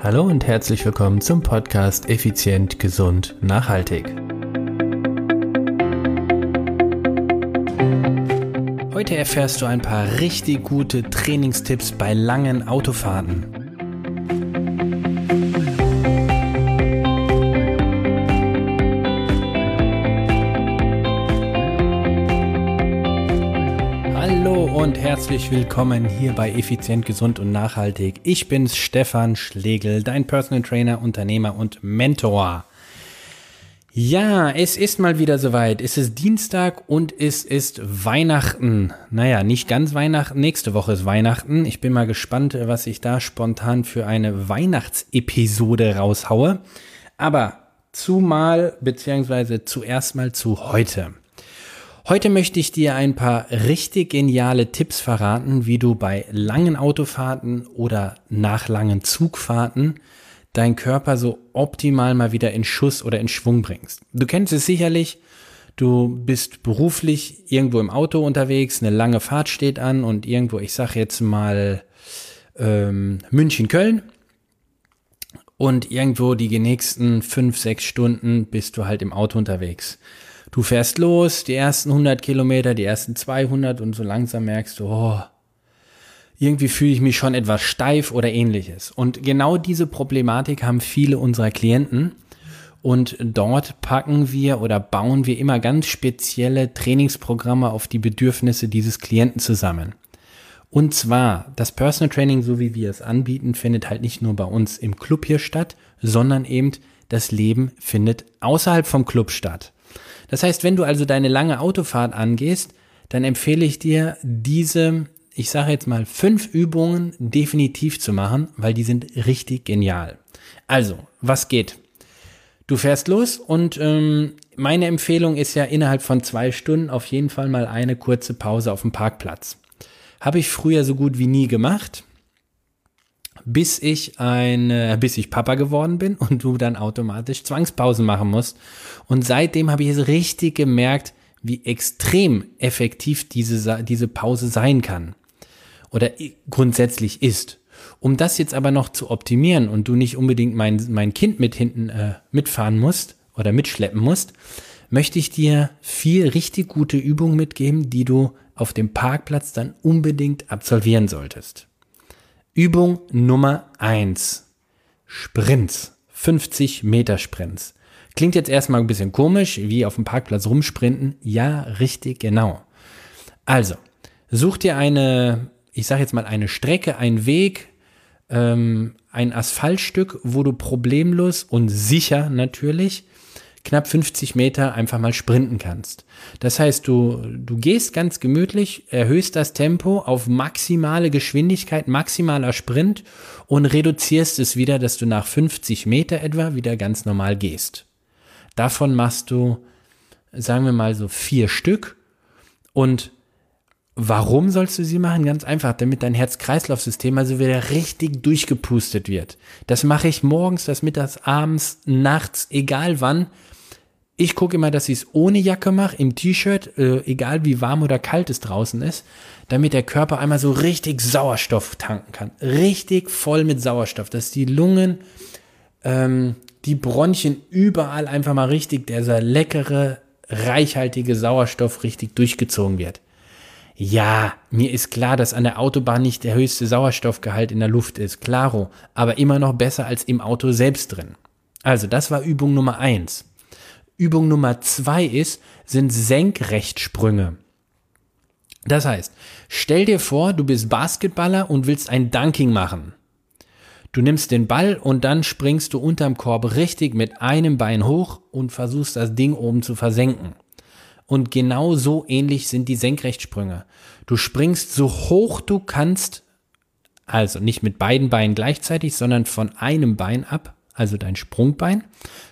Hallo und herzlich willkommen zum Podcast Effizient, Gesund, Nachhaltig. Heute erfährst du ein paar richtig gute Trainingstipps bei langen Autofahrten. Und herzlich willkommen hier bei Effizient, Gesund und Nachhaltig. Ich bin's, Stefan Schlegel, dein Personal Trainer, Unternehmer und Mentor. Ja, es ist mal wieder soweit. Es ist Dienstag und es ist Weihnachten. Naja, nicht ganz Weihnachten. Nächste Woche ist Weihnachten. Ich bin mal gespannt, was ich da spontan für eine Weihnachtsepisode raushaue. Aber zumal, beziehungsweise zuerst mal zu heute. Heute möchte ich dir ein paar richtig geniale Tipps verraten, wie du bei langen Autofahrten oder nach langen Zugfahrten deinen Körper so optimal mal wieder in Schuss oder in Schwung bringst. Du kennst es sicherlich, du bist beruflich irgendwo im Auto unterwegs, eine lange Fahrt steht an und irgendwo, ich sag jetzt mal ähm, München-Köln und irgendwo die nächsten fünf, sechs Stunden bist du halt im Auto unterwegs. Du fährst los, die ersten 100 Kilometer, die ersten 200 und so langsam merkst du, oh, irgendwie fühle ich mich schon etwas steif oder ähnliches. Und genau diese Problematik haben viele unserer Klienten. Und dort packen wir oder bauen wir immer ganz spezielle Trainingsprogramme auf die Bedürfnisse dieses Klienten zusammen. Und zwar, das Personal Training, so wie wir es anbieten, findet halt nicht nur bei uns im Club hier statt, sondern eben das Leben findet außerhalb vom Club statt. Das heißt, wenn du also deine lange Autofahrt angehst, dann empfehle ich dir, diese, ich sage jetzt mal, fünf Übungen definitiv zu machen, weil die sind richtig genial. Also, was geht? Du fährst los und ähm, meine Empfehlung ist ja innerhalb von zwei Stunden auf jeden Fall mal eine kurze Pause auf dem Parkplatz. Habe ich früher so gut wie nie gemacht bis ich ein, bis ich Papa geworden bin und du dann automatisch Zwangspausen machen musst. Und seitdem habe ich es richtig gemerkt, wie extrem effektiv diese, diese Pause sein kann. Oder grundsätzlich ist. Um das jetzt aber noch zu optimieren und du nicht unbedingt mein, mein Kind mit hinten äh, mitfahren musst oder mitschleppen musst, möchte ich dir vier richtig gute Übungen mitgeben, die du auf dem Parkplatz dann unbedingt absolvieren solltest. Übung Nummer eins: Sprints. 50 Meter Sprints. Klingt jetzt erstmal ein bisschen komisch, wie auf dem Parkplatz rumsprinten. Ja, richtig, genau. Also, such dir eine, ich sage jetzt mal eine Strecke, einen Weg, ähm, ein Asphaltstück, wo du problemlos und sicher natürlich knapp 50 Meter einfach mal sprinten kannst. Das heißt, du, du gehst ganz gemütlich, erhöhst das Tempo auf maximale Geschwindigkeit, maximaler Sprint und reduzierst es wieder, dass du nach 50 Meter etwa wieder ganz normal gehst. Davon machst du, sagen wir mal so vier Stück und Warum sollst du sie machen? Ganz einfach, damit dein Herz-Kreislauf-System also wieder richtig durchgepustet wird. Das mache ich morgens, das mittags, abends, nachts, egal wann. Ich gucke immer, dass ich es ohne Jacke mache, im T-Shirt, äh, egal wie warm oder kalt es draußen ist, damit der Körper einmal so richtig Sauerstoff tanken kann. Richtig voll mit Sauerstoff, dass die Lungen, ähm, die Bronchien überall einfach mal richtig, dieser leckere, reichhaltige Sauerstoff richtig durchgezogen wird. Ja, mir ist klar, dass an der Autobahn nicht der höchste Sauerstoffgehalt in der Luft ist, klaro, aber immer noch besser als im Auto selbst drin. Also, das war Übung Nummer eins. Übung Nummer zwei ist, sind Senkrechtsprünge. Das heißt, stell dir vor, du bist Basketballer und willst ein Dunking machen. Du nimmst den Ball und dann springst du unterm Korb richtig mit einem Bein hoch und versuchst das Ding oben zu versenken. Und genau so ähnlich sind die Senkrechtsprünge. Du springst so hoch du kannst, also nicht mit beiden Beinen gleichzeitig, sondern von einem Bein ab, also dein Sprungbein,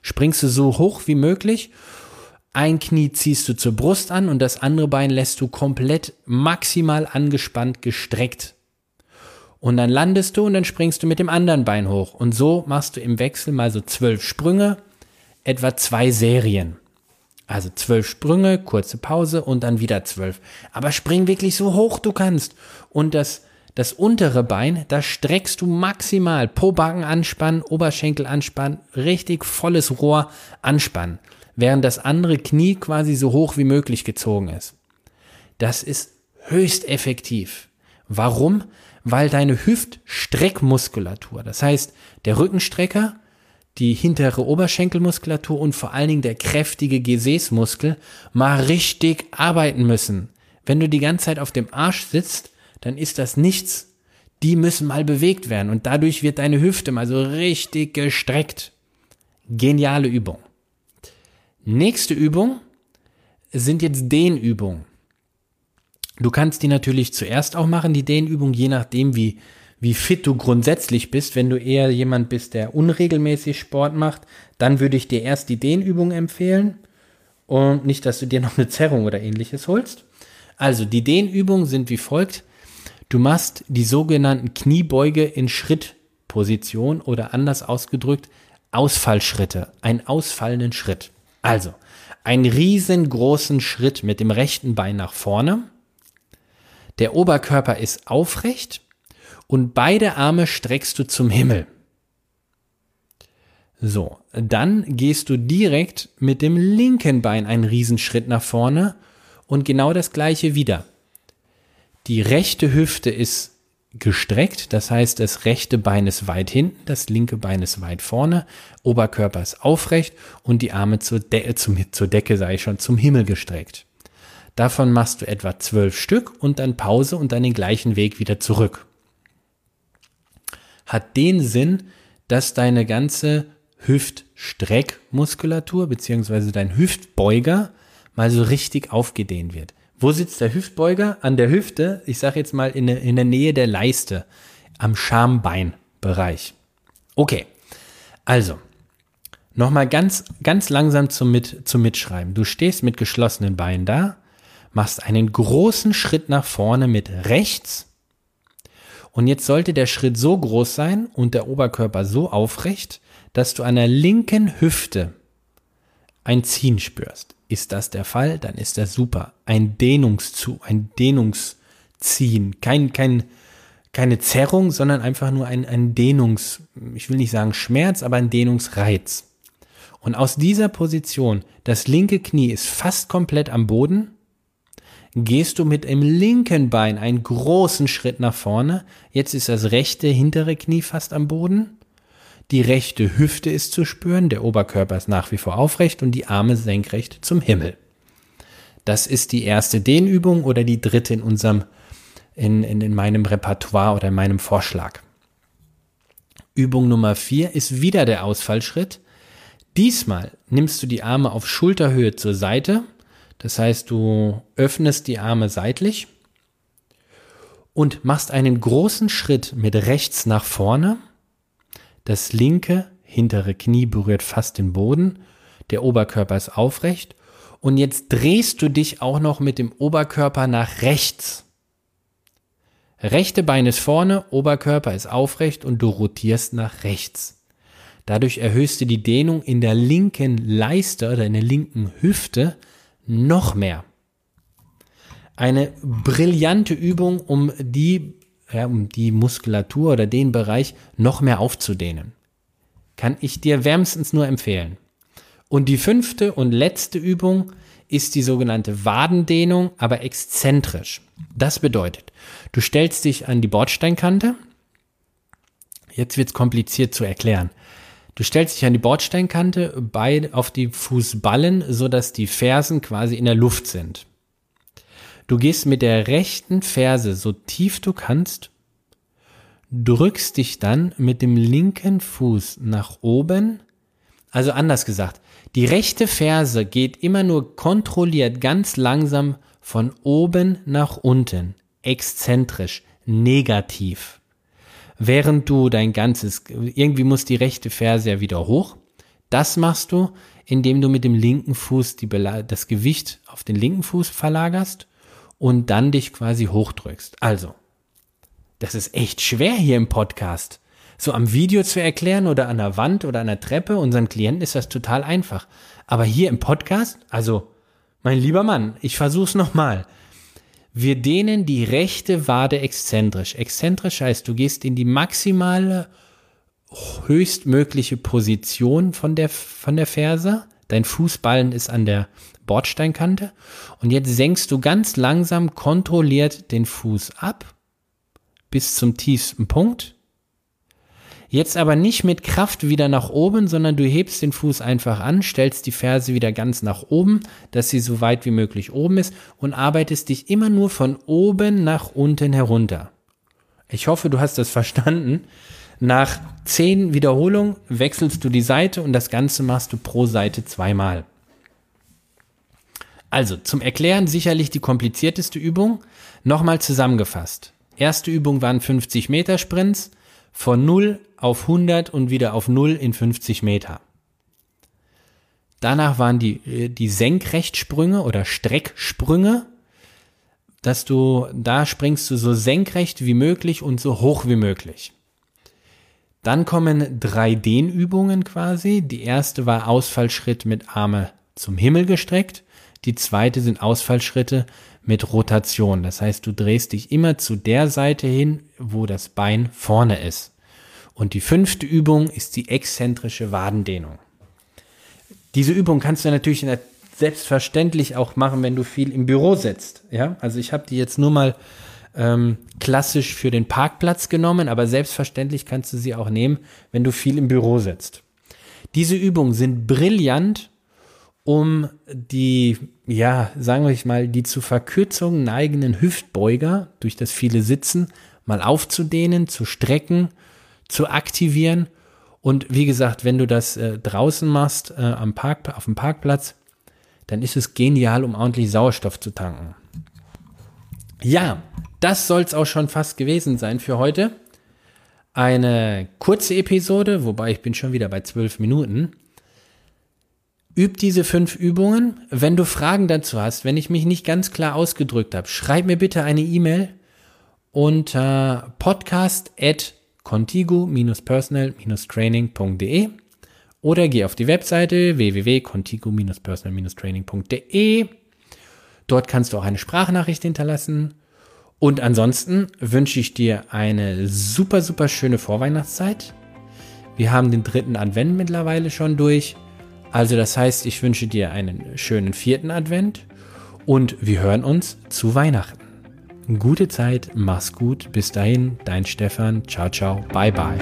springst du so hoch wie möglich. Ein Knie ziehst du zur Brust an und das andere Bein lässt du komplett maximal angespannt gestreckt. Und dann landest du und dann springst du mit dem anderen Bein hoch. Und so machst du im Wechsel mal so zwölf Sprünge, etwa zwei Serien. Also zwölf Sprünge, kurze Pause und dann wieder zwölf. Aber spring wirklich so hoch du kannst. Und das, Das untere Bein, da streckst du maximal Pobacken anspannen, Oberschenkel anspannen, richtig volles Rohr anspannen, während das andere Knie quasi so hoch wie möglich gezogen ist. Das ist höchst effektiv. Warum? Weil deine Hüftstreckmuskulatur, das heißt der Rückenstrecker, die hintere Oberschenkelmuskulatur und vor allen Dingen der kräftige Gesäßmuskel mal richtig arbeiten müssen. Wenn du die ganze Zeit auf dem Arsch sitzt, dann ist das nichts. Die müssen mal bewegt werden und dadurch wird deine Hüfte mal so richtig gestreckt. Geniale Übung. Nächste Übung sind jetzt Dehnübungen. Du kannst die natürlich zuerst auch machen, die Dehnübung, je nachdem, wie, wie fit du grundsätzlich bist. Wenn du eher jemand bist, der unregelmäßig Sport macht, dann würde ich dir erst die Dehnübung empfehlen und nicht, dass du dir noch eine Zerrung oder ähnliches holst. Also die Dehnübungen sind wie folgt. Du machst die sogenannten Kniebeuge in Schrittposition oder anders ausgedrückt Ausfallschritte, einen ausfallenden Schritt. Also einen riesengroßen Schritt mit dem rechten Bein nach vorne der Oberkörper ist aufrecht und beide Arme streckst du zum Himmel. So, dann gehst du direkt mit dem linken Bein einen Riesenschritt nach vorne und genau das gleiche wieder. Die rechte Hüfte ist gestreckt, das heißt, das rechte Bein ist weit hinten, das linke Bein ist weit vorne, Oberkörper ist aufrecht und die Arme zur, De zum, zur Decke, sei schon, zum Himmel gestreckt. Davon machst du etwa zwölf Stück und dann Pause und dann den gleichen Weg wieder zurück. Hat den Sinn, dass deine ganze Hüftstreckmuskulatur beziehungsweise dein Hüftbeuger mal so richtig aufgedehnt wird. Wo sitzt der Hüftbeuger? An der Hüfte, ich sage jetzt mal in, in der Nähe der Leiste, am Schambeinbereich. Okay, also nochmal ganz, ganz langsam zum, Mit, zum Mitschreiben. Du stehst mit geschlossenen Beinen da, machst einen großen Schritt nach vorne mit rechts. Und jetzt sollte der Schritt so groß sein und der Oberkörper so aufrecht, dass du an der linken Hüfte ein Ziehen spürst. Ist das der Fall, dann ist das super. Ein Dehnungszu, ein Dehnungsziehen. Kein, kein, keine Zerrung, sondern einfach nur ein, ein Dehnungs, ich will nicht sagen Schmerz, aber ein Dehnungsreiz. Und aus dieser Position, das linke Knie ist fast komplett am Boden, gehst du mit dem linken Bein einen großen Schritt nach vorne. Jetzt ist das rechte hintere Knie fast am Boden. Die rechte Hüfte ist zu spüren, der Oberkörper ist nach wie vor aufrecht und die Arme senkrecht zum Himmel. Das ist die erste Dehnübung oder die dritte in unserem, in, in, in meinem Repertoire oder in meinem Vorschlag. Übung Nummer vier ist wieder der Ausfallschritt. Diesmal nimmst du die Arme auf Schulterhöhe zur Seite das heißt, du öffnest die Arme seitlich und machst einen großen Schritt mit rechts nach vorne. Das linke hintere Knie berührt fast den Boden. Der Oberkörper ist aufrecht. Und jetzt drehst du dich auch noch mit dem Oberkörper nach rechts. Rechte Bein ist vorne, Oberkörper ist aufrecht und du rotierst nach rechts. Dadurch erhöhst du die Dehnung in der linken Leiste oder in der linken Hüfte noch mehr. Eine brillante Übung, um die, ja, um die Muskulatur oder den Bereich noch mehr aufzudehnen. Kann ich dir wärmstens nur empfehlen. Und die fünfte und letzte Übung ist die sogenannte Wadendehnung, aber exzentrisch. Das bedeutet, du stellst dich an die Bordsteinkante. Jetzt wird es kompliziert zu erklären. Du stellst dich an die Bordsteinkante, bei, auf die Fußballen, so dass die Fersen quasi in der Luft sind. Du gehst mit der rechten Ferse so tief du kannst, drückst dich dann mit dem linken Fuß nach oben. Also anders gesagt, die rechte Ferse geht immer nur kontrolliert ganz langsam von oben nach unten, exzentrisch, negativ während du dein ganzes, irgendwie muss die rechte Ferse ja wieder hoch. Das machst du, indem du mit dem linken Fuß die, das Gewicht auf den linken Fuß verlagerst und dann dich quasi hochdrückst. Also, das ist echt schwer hier im Podcast. So am Video zu erklären oder an der Wand oder an der Treppe, unseren Klienten ist das total einfach. Aber hier im Podcast, also, mein lieber Mann, ich versuch's nochmal. Wir dehnen die rechte Wade exzentrisch. Exzentrisch heißt, du gehst in die maximale höchstmögliche Position von der, von der Ferse. Dein Fußballen ist an der Bordsteinkante. Und jetzt senkst du ganz langsam kontrolliert den Fuß ab bis zum tiefsten Punkt. Jetzt aber nicht mit Kraft wieder nach oben, sondern du hebst den Fuß einfach an, stellst die Ferse wieder ganz nach oben, dass sie so weit wie möglich oben ist und arbeitest dich immer nur von oben nach unten herunter. Ich hoffe, du hast das verstanden. Nach zehn Wiederholungen wechselst du die Seite und das Ganze machst du pro Seite zweimal. Also zum Erklären sicherlich die komplizierteste Übung. Nochmal zusammengefasst. Erste Übung waren 50 Meter Sprints von 0 auf 100 und wieder auf 0 in 50 Meter. Danach waren die, äh, die Senkrechtsprünge oder Strecksprünge, dass du, da springst du so senkrecht wie möglich und so hoch wie möglich. Dann kommen drei Dehnübungen quasi. Die erste war Ausfallschritt mit Arme zum Himmel gestreckt. Die zweite sind Ausfallschritte mit Rotation. Das heißt, du drehst dich immer zu der Seite hin, wo das Bein vorne ist. Und die fünfte Übung ist die exzentrische Wadendehnung. Diese Übung kannst du natürlich selbstverständlich auch machen, wenn du viel im Büro sitzt. Ja, also ich habe die jetzt nur mal ähm, klassisch für den Parkplatz genommen, aber selbstverständlich kannst du sie auch nehmen, wenn du viel im Büro sitzt. Diese Übungen sind brillant, um die, ja, sagen wir mal, die zu Verkürzung neigenden Hüftbeuger durch das viele Sitzen mal aufzudehnen, zu strecken zu aktivieren. Und wie gesagt, wenn du das äh, draußen machst, äh, am Park, auf dem Parkplatz, dann ist es genial, um ordentlich Sauerstoff zu tanken. Ja, das soll es auch schon fast gewesen sein für heute. Eine kurze Episode, wobei ich bin schon wieder bei zwölf Minuten. Üb diese fünf Übungen. Wenn du Fragen dazu hast, wenn ich mich nicht ganz klar ausgedrückt habe, schreib mir bitte eine E-Mail unter podcast@ contigo-personal-training.de oder geh auf die Webseite www.contigo-personal-training.de. Dort kannst du auch eine Sprachnachricht hinterlassen. Und ansonsten wünsche ich dir eine super, super schöne Vorweihnachtszeit. Wir haben den dritten Advent mittlerweile schon durch. Also das heißt, ich wünsche dir einen schönen vierten Advent und wir hören uns zu Weihnachten. Gute Zeit, mach's gut, bis dahin, dein Stefan, ciao, ciao, bye, bye.